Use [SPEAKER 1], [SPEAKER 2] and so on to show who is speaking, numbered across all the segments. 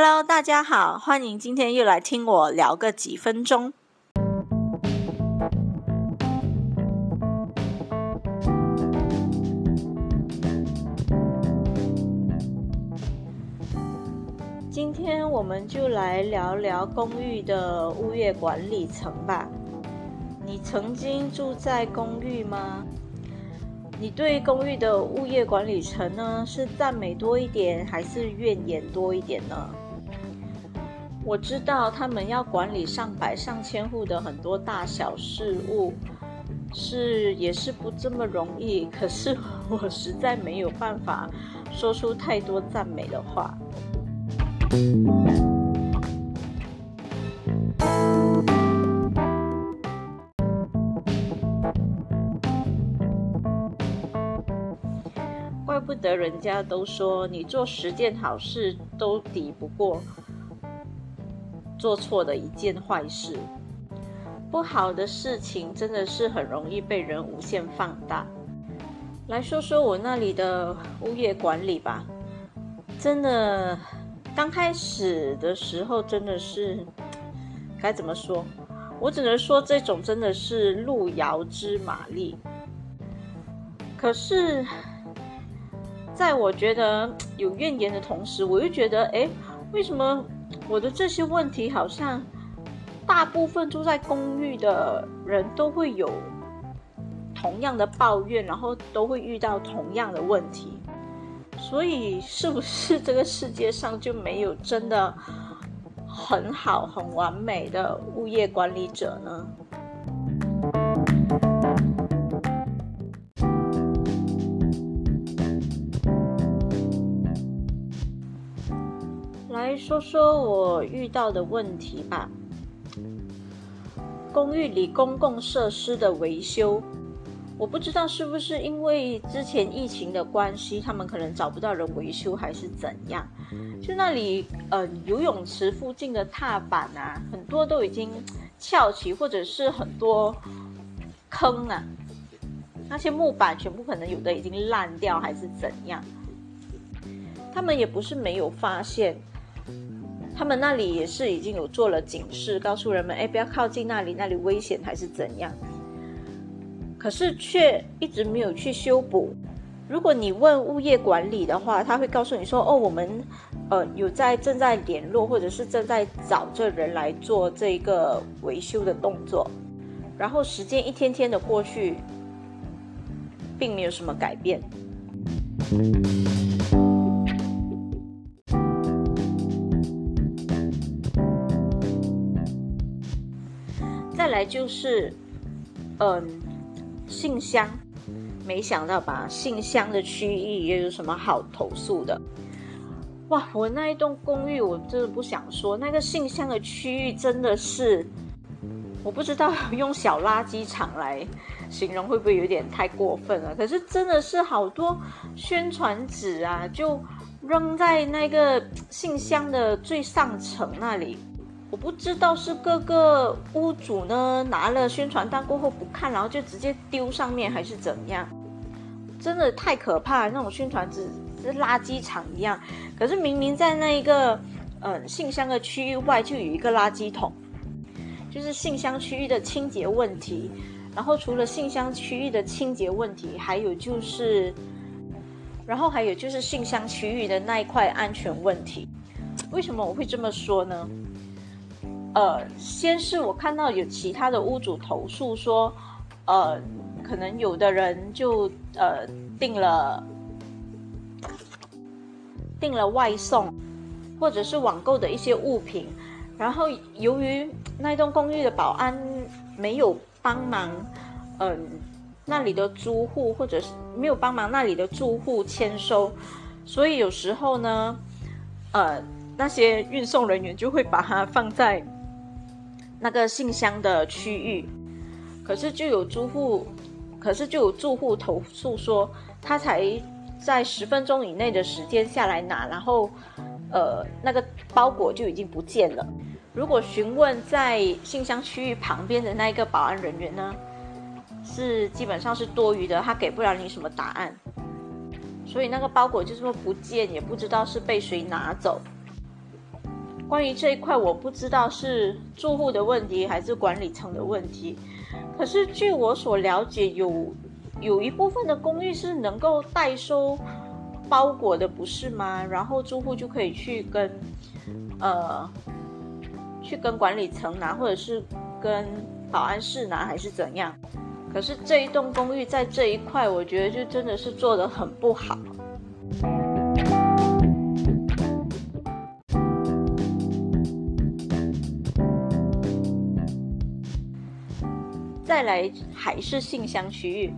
[SPEAKER 1] Hello，大家好，欢迎今天又来听我聊个几分钟。今天我们就来聊聊公寓的物业管理层吧。你曾经住在公寓吗？你对公寓的物业管理层呢，是赞美多一点，还是怨言多一点呢？我知道他们要管理上百上千户的很多大小事务，是也是不这么容易。可是我实在没有办法说出太多赞美的话。怪不得人家都说，你做十件好事都抵不过做错的一件坏事。不好的事情真的是很容易被人无限放大。来说说我那里的物业管理吧，真的刚开始的时候真的是该怎么说？我只能说这种真的是路遥知马力。可是。在我觉得有怨言的同时，我又觉得，哎，为什么我的这些问题好像大部分住在公寓的人都会有同样的抱怨，然后都会遇到同样的问题？所以，是不是这个世界上就没有真的很好、很完美的物业管理者呢？说说我遇到的问题吧。公寓里公共设施的维修，我不知道是不是因为之前疫情的关系，他们可能找不到人维修，还是怎样？就那里，呃，游泳池附近的踏板啊，很多都已经翘起，或者是很多坑啊，那些木板全部可能有的已经烂掉，还是怎样？他们也不是没有发现。他们那里也是已经有做了警示，告诉人们，哎，不要靠近那里，那里危险还是怎样？可是却一直没有去修补。如果你问物业管理的话，他会告诉你说，哦，我们呃有在正在联络，或者是正在找这人来做这个维修的动作。然后时间一天天的过去，并没有什么改变。就是，嗯，信箱，没想到吧？信箱的区域也有什么好投诉的？哇，我那一栋公寓，我真的不想说，那个信箱的区域真的是，我不知道用小垃圾场来形容会不会有点太过分了？可是真的是好多宣传纸啊，就扔在那个信箱的最上层那里。我不知道是各个屋主呢拿了宣传单过后不看，然后就直接丢上面，还是怎样？真的太可怕！那种宣传纸是垃圾场一样，可是明明在那一个嗯信箱的区域外就有一个垃圾桶，就是信箱区域的清洁问题。然后除了信箱区域的清洁问题，还有就是，然后还有就是信箱区域的那一块安全问题。为什么我会这么说呢？呃，先是我看到有其他的屋主投诉说，呃，可能有的人就呃订了订了外送，或者是网购的一些物品，然后由于那栋公寓的保安没有帮忙，嗯，那里的租户或者是没有帮忙那里的住户签收，所以有时候呢，呃，那些运送人员就会把它放在。那个信箱的区域，可是就有租户，可是就有住户投诉说，他才在十分钟以内的时间下来拿，然后，呃，那个包裹就已经不见了。如果询问在信箱区域旁边的那一个保安人员呢，是基本上是多余的，他给不了你什么答案。所以那个包裹就是说不见，也不知道是被谁拿走。关于这一块，我不知道是住户的问题还是管理层的问题。可是据我所了解，有有一部分的公寓是能够代收包裹的，不是吗？然后住户就可以去跟呃去跟管理层拿，或者是跟保安室拿，还是怎样？可是这一栋公寓在这一块，我觉得就真的是做的很不好。再来还是信箱区域，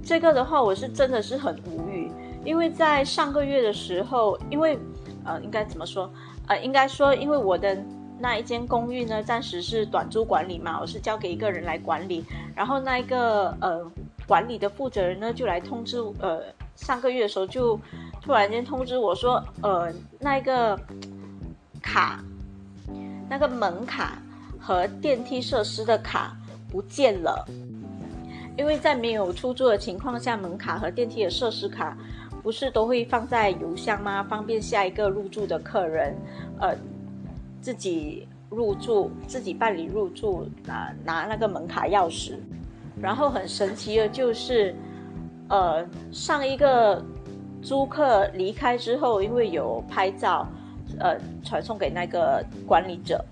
[SPEAKER 1] 这个的话我是真的是很无语，因为在上个月的时候，因为呃应该怎么说呃应该说因为我的那一间公寓呢暂时是短租管理嘛，我是交给一个人来管理，然后那一个呃管理的负责人呢就来通知呃上个月的时候就突然间通知我说呃那一个卡那个门卡和电梯设施的卡。不见了，因为在没有出租的情况下，门卡和电梯的设施卡不是都会放在邮箱吗？方便下一个入住的客人，呃，自己入住，自己办理入住，拿拿那个门卡钥匙。然后很神奇的就是，呃，上一个租客离开之后，因为有拍照，呃，传送给那个管理者。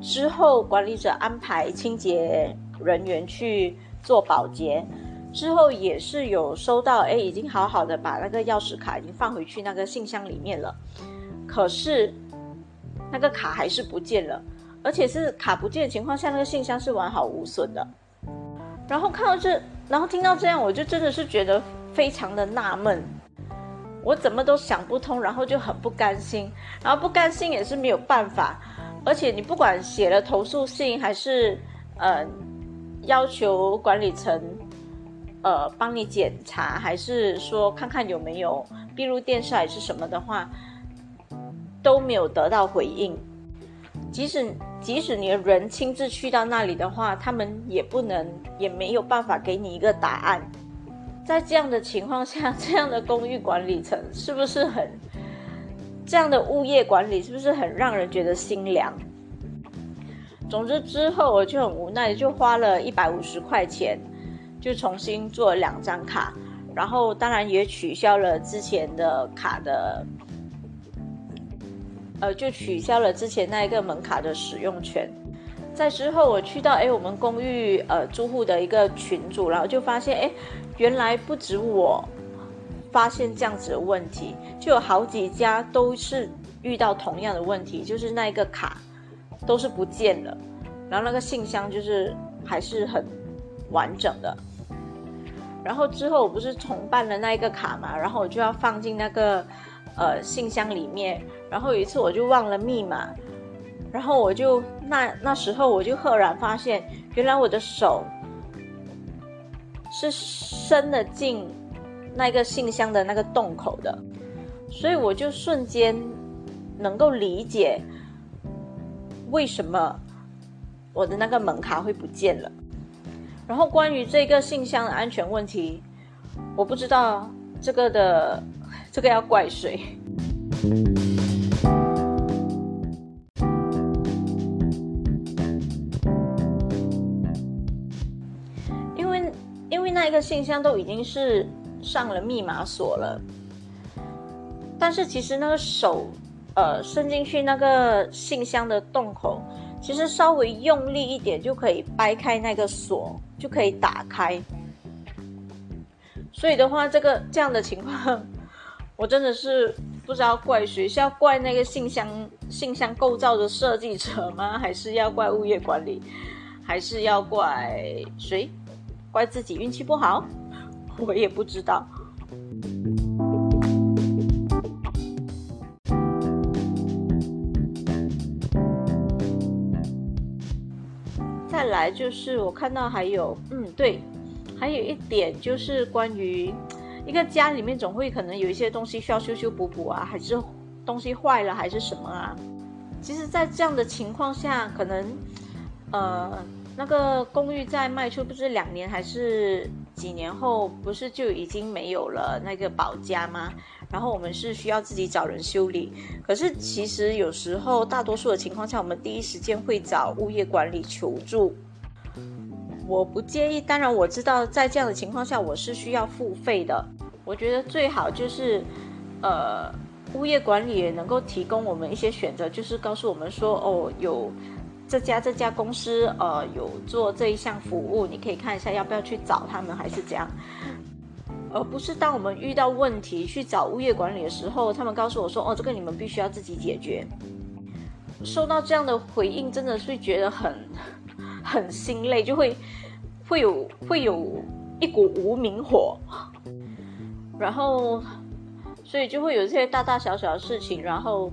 [SPEAKER 1] 之后，管理者安排清洁人员去做保洁。之后也是有收到，哎，已经好好的把那个钥匙卡已经放回去那个信箱里面了。可是那个卡还是不见了，而且是卡不见的情况下，那个信箱是完好无损的。然后看到这，然后听到这样，我就真的是觉得非常的纳闷，我怎么都想不通，然后就很不甘心，然后不甘心也是没有办法。而且你不管写了投诉信，还是呃要求管理层呃帮你检查，还是说看看有没有闭路电视还是什么的话，都没有得到回应。即使即使你的人亲自去到那里的话，他们也不能也没有办法给你一个答案。在这样的情况下，这样的公寓管理层是不是很？这样的物业管理是不是很让人觉得心凉？总之之后我就很无奈，就花了一百五十块钱，就重新做了两张卡，然后当然也取消了之前的卡的，呃，就取消了之前那一个门卡的使用权。在之后我去到哎我们公寓呃租户的一个群组，然后就发现哎原来不止我。发现这样子的问题，就有好几家都是遇到同样的问题，就是那一个卡都是不见了，然后那个信箱就是还是很完整的。然后之后我不是重办了那一个卡嘛，然后我就要放进那个呃信箱里面，然后有一次我就忘了密码，然后我就那那时候我就赫然发现，原来我的手是伸了进。那个信箱的那个洞口的，所以我就瞬间能够理解为什么我的那个门卡会不见了。然后关于这个信箱的安全问题，我不知道这个的这个要怪谁，因为因为那一个信箱都已经是。上了密码锁了，但是其实那个手，呃，伸进去那个信箱的洞口，其实稍微用力一点就可以掰开那个锁，就可以打开。所以的话，这个这样的情况，我真的是不知道怪谁，是要怪那个信箱信箱构造的设计者吗？还是要怪物业管理？还是要怪谁？怪自己运气不好？我也不知道。再来就是我看到还有，嗯，对，还有一点就是关于一个家里面总会可能有一些东西需要修修补补啊，还是东西坏了还是什么啊？其实，在这样的情况下，可能呃那个公寓在卖出不知两年还是几年后，不是就已经没有了那个保家吗？然后我们是需要自己找人修理。可是其实有时候大多数的情况下，我们第一时间会找物业管理求助。我不介意，当然我知道在这样的情况下我是需要付费的。我觉得最好就是，呃，物业管理也能够提供我们一些选择，就是告诉我们说，哦，有这家这家公司，呃，有做这一项服务，你可以看一下要不要去找他们，还是怎样，而不是当我们遇到问题去找物业管理的时候，他们告诉我说，哦，这个你们必须要自己解决。收到这样的回应，真的是觉得很很心累，就会会有会有一股无名火。然后，所以就会有这些大大小小的事情，然后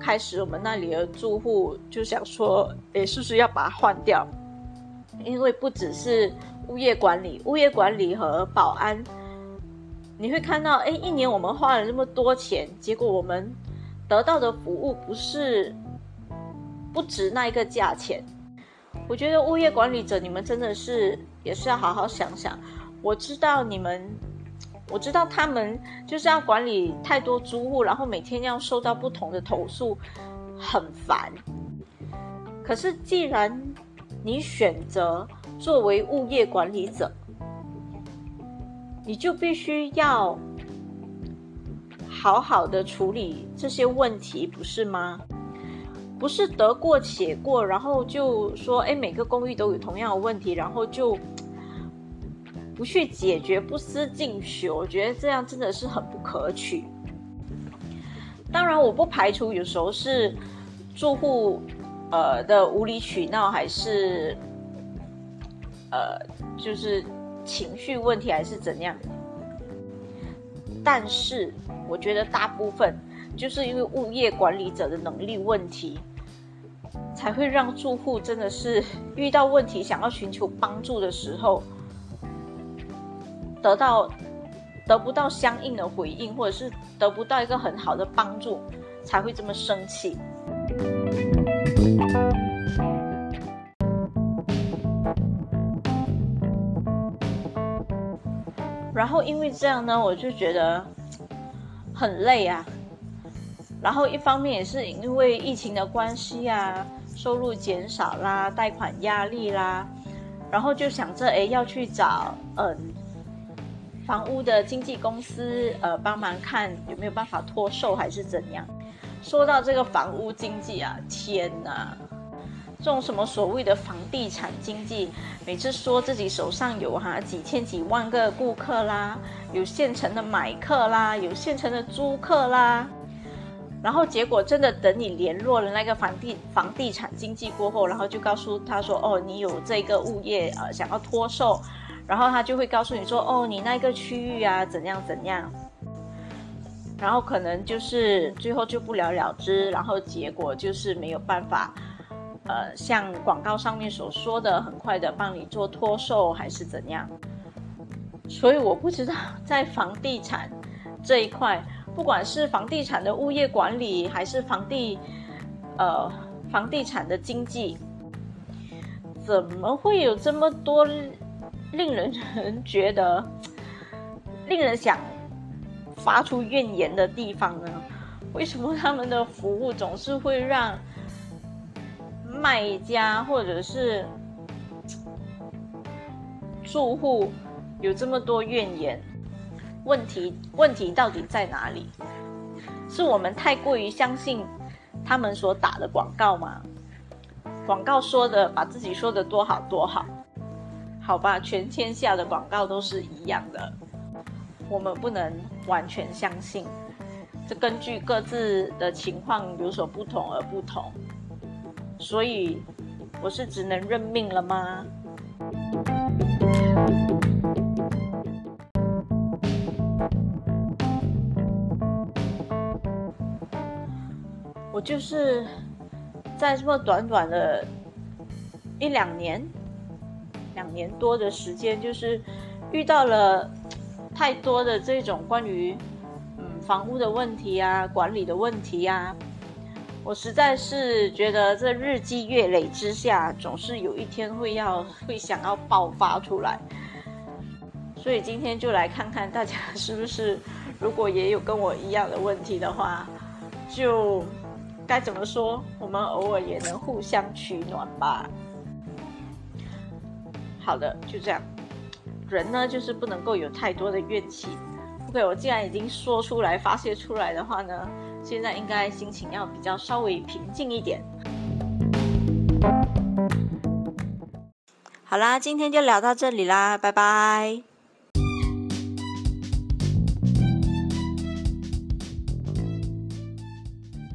[SPEAKER 1] 开始我们那里的住户就想说，诶，是不是要把它换掉？因为不只是物业管理，物业管理和保安，你会看到，诶，一年我们花了那么多钱，结果我们得到的服务不是不值那一个价钱。我觉得物业管理者，你们真的是也是要好好想想。我知道你们。我知道他们就是要管理太多租户，然后每天要收到不同的投诉，很烦。可是既然你选择作为物业管理者，你就必须要好好的处理这些问题，不是吗？不是得过且过，然后就说，哎，每个公寓都有同样的问题，然后就。不去解决，不思进取，我觉得这样真的是很不可取。当然，我不排除有时候是住户呃的无理取闹，还是呃就是情绪问题，还是怎样。但是，我觉得大部分就是因为物业管理者的能力问题，才会让住户真的是遇到问题想要寻求帮助的时候。得到得不到相应的回应，或者是得不到一个很好的帮助，才会这么生气。然后因为这样呢，我就觉得很累啊。然后一方面也是因为疫情的关系啊，收入减少啦，贷款压力啦，然后就想着哎要去找嗯。房屋的经纪公司，呃，帮忙看有没有办法脱售还是怎样？说到这个房屋经纪啊，天哪！这种什么所谓的房地产经纪，每次说自己手上有哈几千几万个顾客啦，有现成的买客啦，有现成的租客啦，然后结果真的等你联络了那个房地房地产经纪过后，然后就告诉他说，哦，你有这个物业呃想要脱售。然后他就会告诉你说：“哦，你那个区域啊，怎样怎样。”然后可能就是最后就不了了之，然后结果就是没有办法，呃，像广告上面所说的，很快的帮你做脱售还是怎样。所以我不知道在房地产这一块，不管是房地产的物业管理，还是房地，呃，房地产的经济，怎么会有这么多？令人觉得，令人想发出怨言的地方呢？为什么他们的服务总是会让卖家或者是住户有这么多怨言？问题问题到底在哪里？是我们太过于相信他们所打的广告吗？广告说的把自己说的多好多好。好吧，全天下的广告都是一样的，我们不能完全相信，这根据各自的情况有所不同而不同，所以我是只能认命了吗？我就是在这么短短的一两年。两年多的时间，就是遇到了太多的这种关于嗯房屋的问题啊、管理的问题啊，我实在是觉得这日积月累之下，总是有一天会要会想要爆发出来。所以今天就来看看大家是不是，如果也有跟我一样的问题的话，就该怎么说？我们偶尔也能互相取暖吧。好的，就这样。人呢，就是不能够有太多的怨气。OK，我既然已经说出来、发泄出来的话呢，现在应该心情要比较稍微平静一点。好啦，今天就聊到这里啦，拜拜。